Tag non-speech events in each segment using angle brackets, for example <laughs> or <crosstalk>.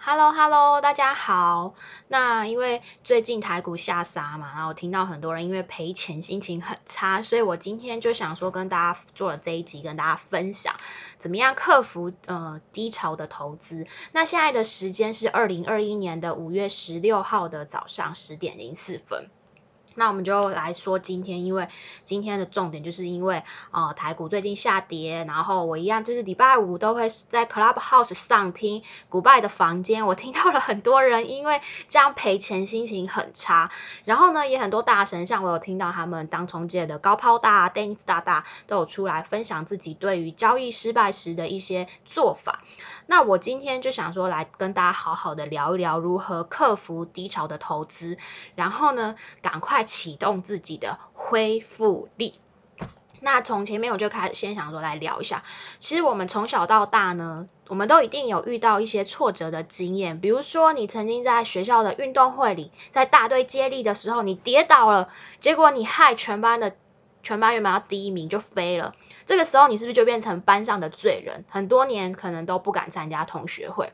Hello Hello，大家好。那因为最近台股下杀嘛，然后听到很多人因为赔钱心情很差，所以我今天就想说跟大家做了这一集，跟大家分享怎么样克服呃低潮的投资。那现在的时间是二零二一年的五月十六号的早上十点零四分。那我们就来说今天，因为今天的重点就是因为呃台股最近下跌，然后我一样就是礼拜五都会在 Clubhouse 上听古拜的房间，我听到了很多人因为这样赔钱心情很差，然后呢也很多大神像我有听到他们当中介的高抛大、Dennis 大大都有出来分享自己对于交易失败时的一些做法。那我今天就想说来跟大家好好的聊一聊如何克服低潮的投资，然后呢赶快。启动自己的恢复力。那从前面我就开始先想说来聊一下，其实我们从小到大呢，我们都一定有遇到一些挫折的经验。比如说，你曾经在学校的运动会里，在大队接力的时候，你跌倒了，结果你害全班的全班原本要第一名就飞了。这个时候，你是不是就变成班上的罪人？很多年可能都不敢参加同学会。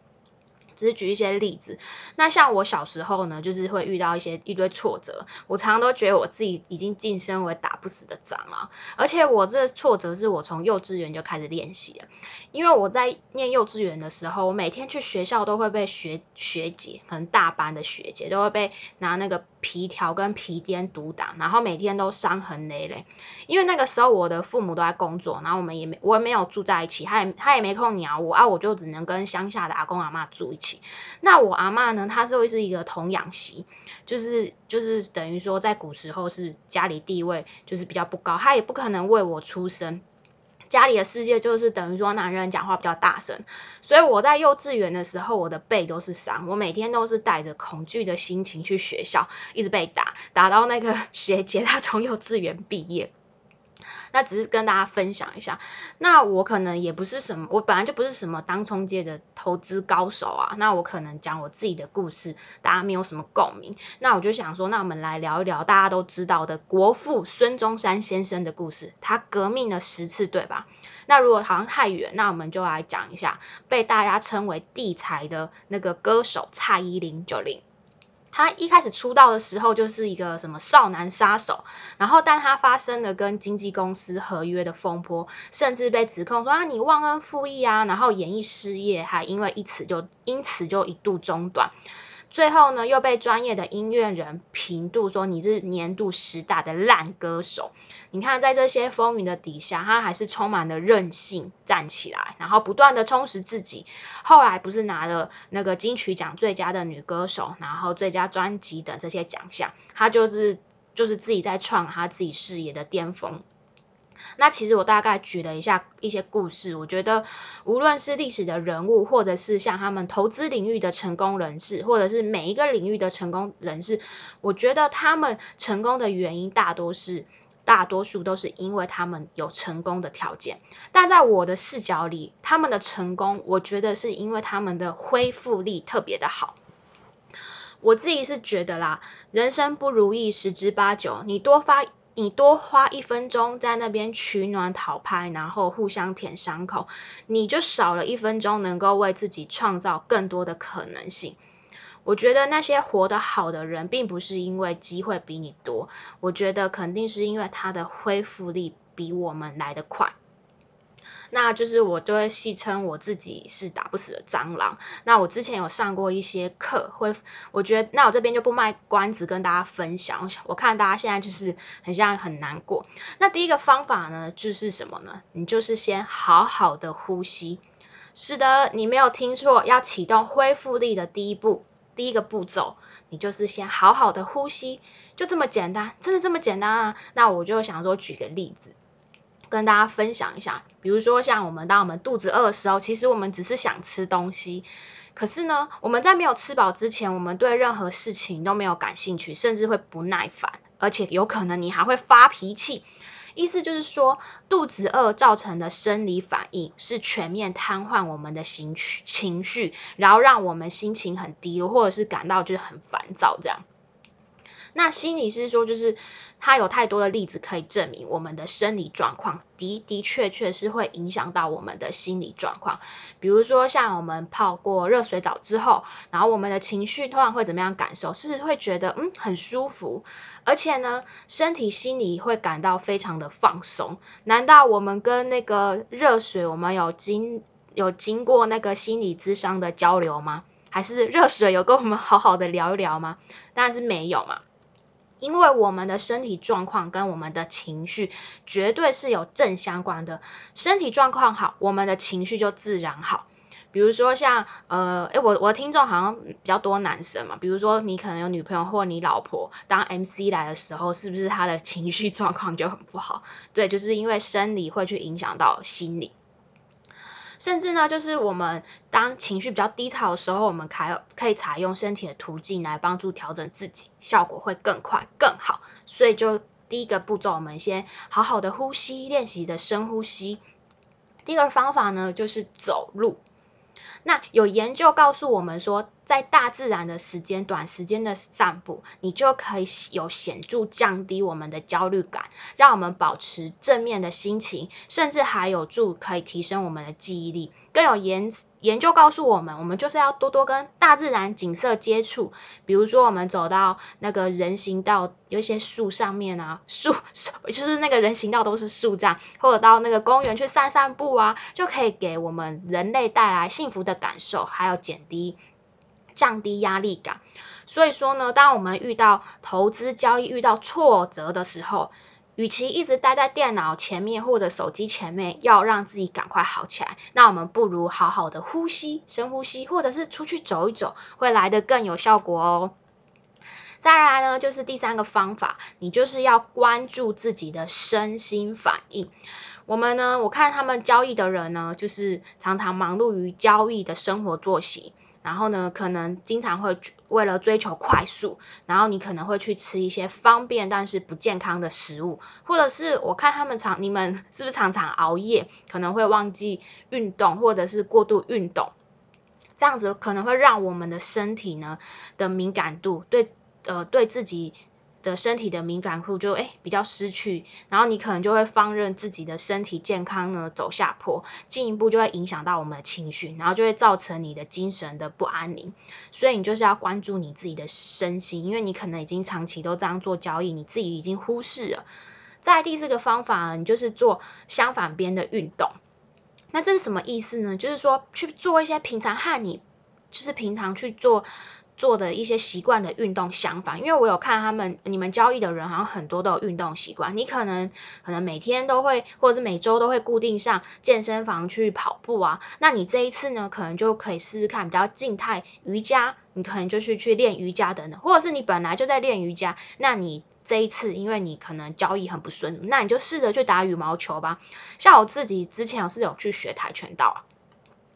只是举一些例子，那像我小时候呢，就是会遇到一些一堆挫折，我常常都觉得我自己已经晋升为打不死的蟑螂，而且我这挫折是我从幼稚园就开始练习的，因为我在念幼稚园的时候，我每天去学校都会被学学姐，可能大班的学姐都会被拿那个皮条跟皮鞭毒打，然后每天都伤痕累累，因为那个时候我的父母都在工作，然后我们也没我也没有住在一起，他也他也没空鸟我啊，我就只能跟乡下的阿公阿妈住一起。那我阿妈呢？她是会是一个童养媳，就是就是等于说在古时候是家里地位就是比较不高，她也不可能为我出生。家里的世界就是等于说男人讲话比较大声，所以我在幼稚园的时候，我的背都是伤，我每天都是带着恐惧的心情去学校，一直被打，打到那个学姐她从幼稚园毕业。那只是跟大家分享一下，那我可能也不是什么，我本来就不是什么当冲界的投资高手啊，那我可能讲我自己的故事，大家没有什么共鸣，那我就想说，那我们来聊一聊大家都知道的国父孙中山先生的故事，他革命了十次，对吧？那如果好像太远，那我们就来讲一下被大家称为地才的那个歌手蔡依林九零。他一开始出道的时候就是一个什么少男杀手，然后但他发生了跟经纪公司合约的风波，甚至被指控说啊你忘恩负义啊，然后演艺事业还因为一此就因此就一度中断。最后呢，又被专业的音乐人评度说你是年度十大的烂歌手。你看，在这些风云的底下，他还是充满了韧性，站起来，然后不断的充实自己。后来不是拿了那个金曲奖最佳的女歌手，然后最佳专辑等这些奖项，他就是就是自己在创他自己事业的巅峰。那其实我大概举了一下一些故事，我觉得无论是历史的人物，或者是像他们投资领域的成功人士，或者是每一个领域的成功人士，我觉得他们成功的原因大多是大多数都是因为他们有成功的条件，但在我的视角里，他们的成功，我觉得是因为他们的恢复力特别的好。我自己是觉得啦，人生不如意十之八九，你多发。你多花一分钟在那边取暖讨拍，然后互相舔伤口，你就少了一分钟能够为自己创造更多的可能性。我觉得那些活得好的人，并不是因为机会比你多，我觉得肯定是因为他的恢复力比我们来得快。那就是我就会戏称我自己是打不死的蟑螂。那我之前有上过一些课，会我觉得那我这边就不卖关子跟大家分享。我想我看大家现在就是很像很难过。那第一个方法呢，就是什么呢？你就是先好好的呼吸。是的，你没有听错，要启动恢复力的第一步，第一个步骤，你就是先好好的呼吸，就这么简单，真的这么简单啊？那我就想说举个例子。跟大家分享一下，比如说像我们当我们肚子饿的时候，其实我们只是想吃东西，可是呢，我们在没有吃饱之前，我们对任何事情都没有感兴趣，甚至会不耐烦，而且有可能你还会发脾气。意思就是说，肚子饿造成的生理反应是全面瘫痪我们的情绪，情绪，然后让我们心情很低落，或者是感到就是很烦躁这样。那心理师说，就是他有太多的例子可以证明我们的生理状况的的确确是会影响到我们的心理状况。比如说，像我们泡过热水澡之后，然后我们的情绪突然会怎么样感受？是会觉得嗯很舒服，而且呢，身体心理会感到非常的放松。难道我们跟那个热水，我们有经有经过那个心理智商的交流吗？还是热水有跟我们好好的聊一聊吗？当然是没有嘛。因为我们的身体状况跟我们的情绪绝对是有正相关的，身体状况好，我们的情绪就自然好。比如说像呃，诶，我我听众好像比较多男生嘛，比如说你可能有女朋友或你老婆当 MC 来的时候，是不是他的情绪状况就很不好？对，就是因为生理会去影响到心理。甚至呢，就是我们当情绪比较低潮的时候，我们还可以采用身体的途径来帮助调整自己，效果会更快更好。所以就第一个步骤，我们先好好的呼吸，练习的深呼吸。第二个方法呢，就是走路。那有研究告诉我们说，在大自然的时间，短时间的散步，你就可以有显著降低我们的焦虑感，让我们保持正面的心情，甚至还有助可以提升我们的记忆力。更有研研究告诉我们，我们就是要多多跟大自然景色接触。比如说，我们走到那个人行道，有一些树上面啊，树 <laughs> 就是那个人行道都是树这样，或者到那个公园去散散步啊，就可以给我们人类带来幸福的感受，还有减低、降低压力感。所以说呢，当我们遇到投资交易遇到挫折的时候，与其一直待在电脑前面或者手机前面，要让自己赶快好起来，那我们不如好好的呼吸，深呼吸，或者是出去走一走，会来的更有效果哦。再来呢，就是第三个方法，你就是要关注自己的身心反应。我们呢，我看他们交易的人呢，就是常常忙碌于交易的生活作息。然后呢，可能经常会为了追求快速，然后你可能会去吃一些方便但是不健康的食物，或者是我看他们常，你们是不是常常熬夜，可能会忘记运动，或者是过度运动，这样子可能会让我们的身体呢的敏感度对呃对自己。的身体的敏感度就诶比较失去，然后你可能就会放任自己的身体健康呢走下坡，进一步就会影响到我们的情绪，然后就会造成你的精神的不安宁。所以你就是要关注你自己的身心，因为你可能已经长期都这样做交易，你自己已经忽视了。再第四个方法，你就是做相反边的运动。那这是什么意思呢？就是说去做一些平常和你就是平常去做。做的一些习惯的运动相反，因为我有看他们，你们交易的人好像很多都有运动习惯。你可能可能每天都会，或者是每周都会固定上健身房去跑步啊。那你这一次呢，可能就可以试试看比较静态瑜伽，你可能就是去练瑜伽等等，或者是你本来就在练瑜伽，那你这一次因为你可能交易很不顺，那你就试着去打羽毛球吧。像我自己之前是有去学跆拳道啊。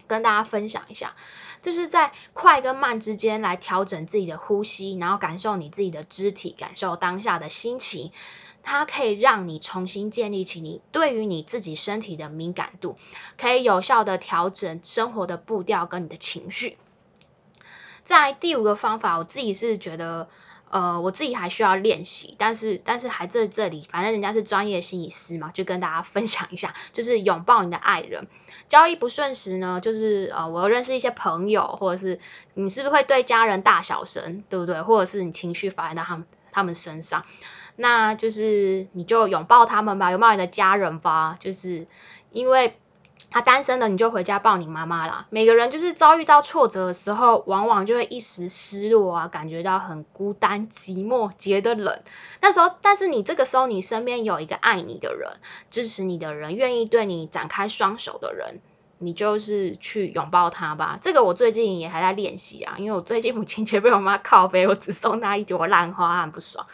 跟大家分享一下，就是在快跟慢之间来调整自己的呼吸，然后感受你自己的肢体，感受当下的心情，它可以让你重新建立起你对于你自己身体的敏感度，可以有效的调整生活的步调跟你的情绪。在第五个方法，我自己是觉得。呃，我自己还需要练习，但是但是还在这里，反正人家是专业心理师嘛，就跟大家分享一下，就是拥抱你的爱人。交易不顺时呢，就是呃，我认识一些朋友，或者是你是不是会对家人大小声，对不对？或者是你情绪反映到他们他们身上，那就是你就拥抱他们吧，拥抱你的家人吧，就是因为。他单身的，你就回家抱你妈妈啦。每个人就是遭遇到挫折的时候，往往就会一时失落啊，感觉到很孤单、寂寞、觉得冷。那时候，但是你这个时候，你身边有一个爱你的人、支持你的人、愿意对你展开双手的人，你就是去拥抱他吧。这个我最近也还在练习啊，因为我最近母亲节被我妈靠背，我只送她一朵烂花，很不爽。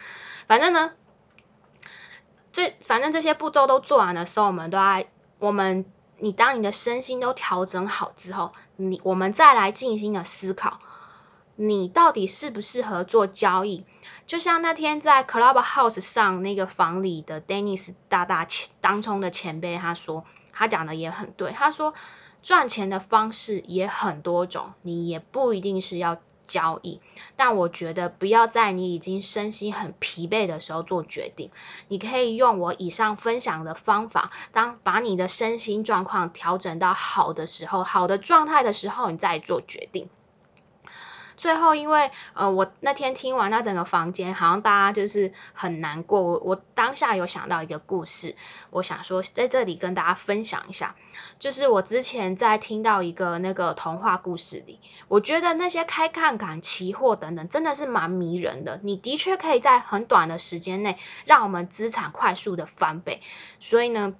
反正呢，这反正这些步骤都做完的时候，我们都在我们。你当你的身心都调整好之后，你我们再来静心的思考，你到底适不适合做交易？就像那天在 Clubhouse 上那个房里的 Dennis 大大前当冲的前辈，他说他讲的也很对，他说赚钱的方式也很多种，你也不一定是要交易。但我觉得不要在你已经身心很疲惫的时候做决定，你可以用我以上分享的方法，当把你的身心状况调整到好的时候，好的状态的时候，你再做决定。最后，因为呃，我那天听完那整个房间，好像大家就是很难过。我我当下有想到一个故事，我想说在这里跟大家分享一下。就是我之前在听到一个那个童话故事里，我觉得那些开杠杆、期货等等，真的是蛮迷人的。你的确可以在很短的时间内，让我们资产快速的翻倍。所以呢。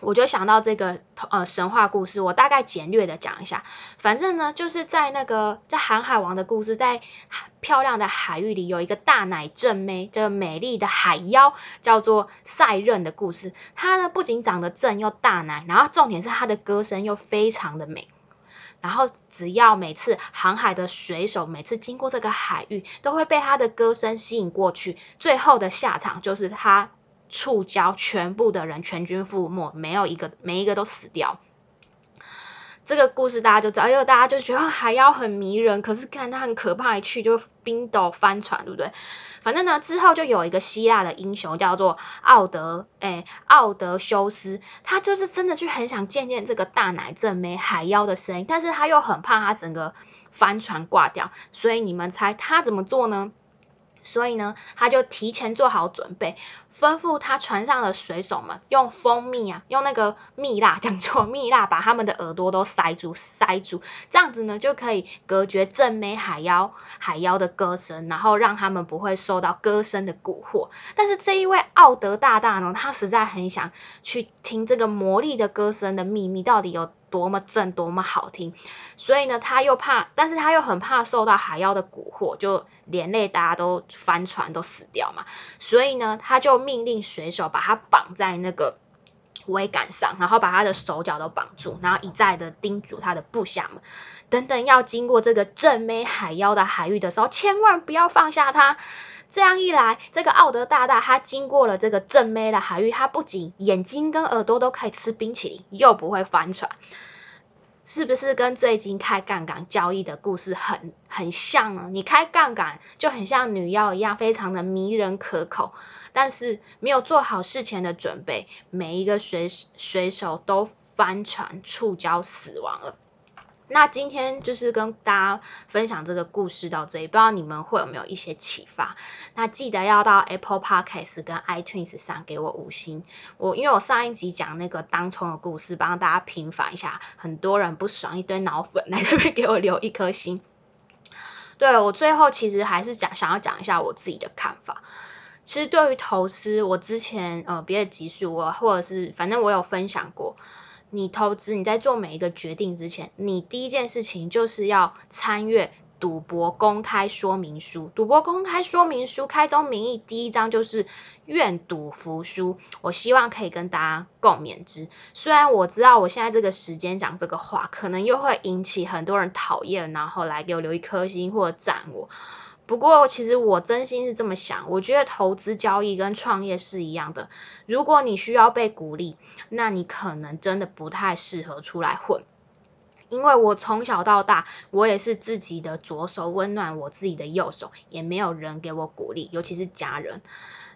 我就想到这个呃神话故事，我大概简略的讲一下。反正呢，就是在那个在航海王的故事，在漂亮的海域里，有一个大奶正妹，这个美丽的海妖叫做赛壬的故事。她呢不仅长得正又大奶，然后重点是她的歌声又非常的美。然后只要每次航海的水手每次经过这个海域，都会被她的歌声吸引过去。最后的下场就是她。触礁，全部的人全军覆没，没有一个，每一个都死掉。这个故事大家就知道，因为大家就觉得海妖很迷人，可是看它很可怕，一去就冰斗翻船，对不对？反正呢，之后就有一个希腊的英雄叫做奥德，哎，奥德修斯，他就是真的去很想见见这个大奶正妹海妖的声音，但是他又很怕他整个帆船挂掉，所以你们猜他怎么做呢？所以呢，他就提前做好准备，吩咐他船上的水手们用蜂蜜啊，用那个蜜蜡，讲错蜜蜡，把他们的耳朵都塞住，塞住，这样子呢就可以隔绝正美海妖海妖的歌声，然后让他们不会受到歌声的蛊惑。但是这一位奥德大大呢，他实在很想去听这个魔力的歌声的秘密到底有。多么正，多么好听，所以呢，他又怕，但是他又很怕受到海妖的蛊惑，就连累大家都翻船都死掉嘛。所以呢，他就命令水手把他绑在那个桅杆上，然后把他的手脚都绑住，然后一再的叮嘱他的部下们，等等要经过这个正美海妖的海域的时候，千万不要放下他。这样一来，这个奥德大大他经过了这个正妹的海域，他不仅眼睛跟耳朵都可以吃冰淇淋，又不会翻船，是不是跟最近开杠杆交易的故事很很像呢？你开杠杆就很像女妖一样，非常的迷人可口，但是没有做好事前的准备，每一个水水手都翻船触礁死亡了。那今天就是跟大家分享这个故事到这里，不知道你们会有没有一些启发？那记得要到 Apple Podcast 跟 iTunes 上给我五星。我因为我上一集讲那个当冲的故事，帮大家平反一下，很多人不爽，一堆脑粉来这边给我留一颗心。对我最后其实还是讲想要讲一下我自己的看法。其实对于投资，我之前呃别的集数我或者是反正我有分享过。你投资，你在做每一个决定之前，你第一件事情就是要参阅赌博公开说明书。赌博公开说明书开宗明义，第一章就是愿赌服输。我希望可以跟大家共勉之。虽然我知道我现在这个时间讲这个话，可能又会引起很多人讨厌，然后来给我留一颗心或者赞我。不过，其实我真心是这么想，我觉得投资交易跟创业是一样的。如果你需要被鼓励，那你可能真的不太适合出来混。因为我从小到大，我也是自己的左手温暖我自己的右手，也没有人给我鼓励，尤其是家人。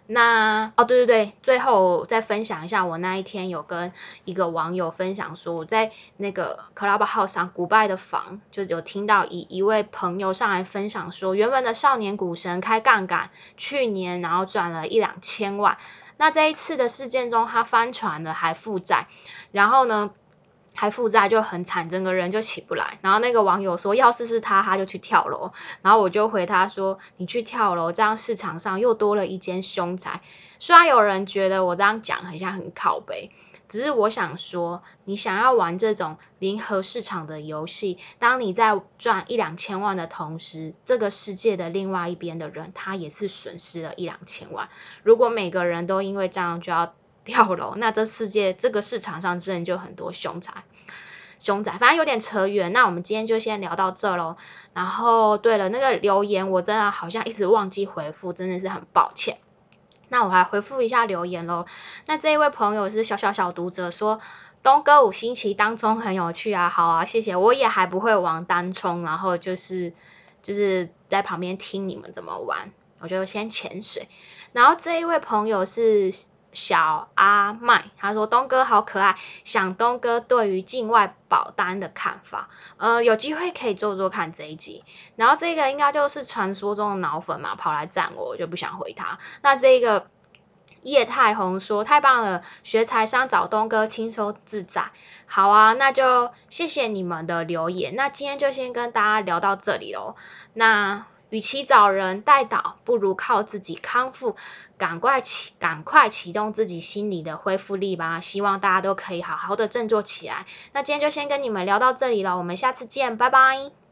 那哦，对对对，最后再分享一下，我那一天有跟一个网友分享说，我在那个 Clubhouse 上古拜的房，就有听到一一位朋友上来分享说，原本的少年股神开杠杆，去年然后赚了一两千万，那这一次的事件中，他翻船了，还负债，然后呢？还负债就很惨，整个人就起不来。然后那个网友说，要是是他，他就去跳楼。然后我就回他说，你去跳楼，这样市场上又多了一间凶宅。虽然有人觉得我这样讲很像很靠背，只是我想说，你想要玩这种零和市场的游戏，当你在赚一两千万的同时，这个世界的另外一边的人，他也是损失了一两千万。如果每个人都因为这样就要。跳楼，那这世界这个市场上真的就很多凶宅，凶宅，反正有点扯远。那我们今天就先聊到这喽。然后，对了，那个留言我真的好像一直忘记回复，真的是很抱歉。那我来回复一下留言喽。那这一位朋友是小小小读者说，东哥五星期当中很有趣啊，好啊，谢谢。我也还不会玩单冲，然后就是就是在旁边听你们怎么玩，我就先潜水。然后这一位朋友是小阿麦，他说东哥好可爱，想东哥对于境外保单的看法，呃，有机会可以做做看这一集。然后这个应该就是传说中的脑粉嘛，跑来赞我，我就不想回他。那这个。叶太红说：“太棒了，学财商找东哥轻松自在。”好啊，那就谢谢你们的留言。那今天就先跟大家聊到这里喽。那与其找人代导，不如靠自己康复，赶快启赶快启动自己心理的恢复力吧。希望大家都可以好好的振作起来。那今天就先跟你们聊到这里了，我们下次见，拜拜。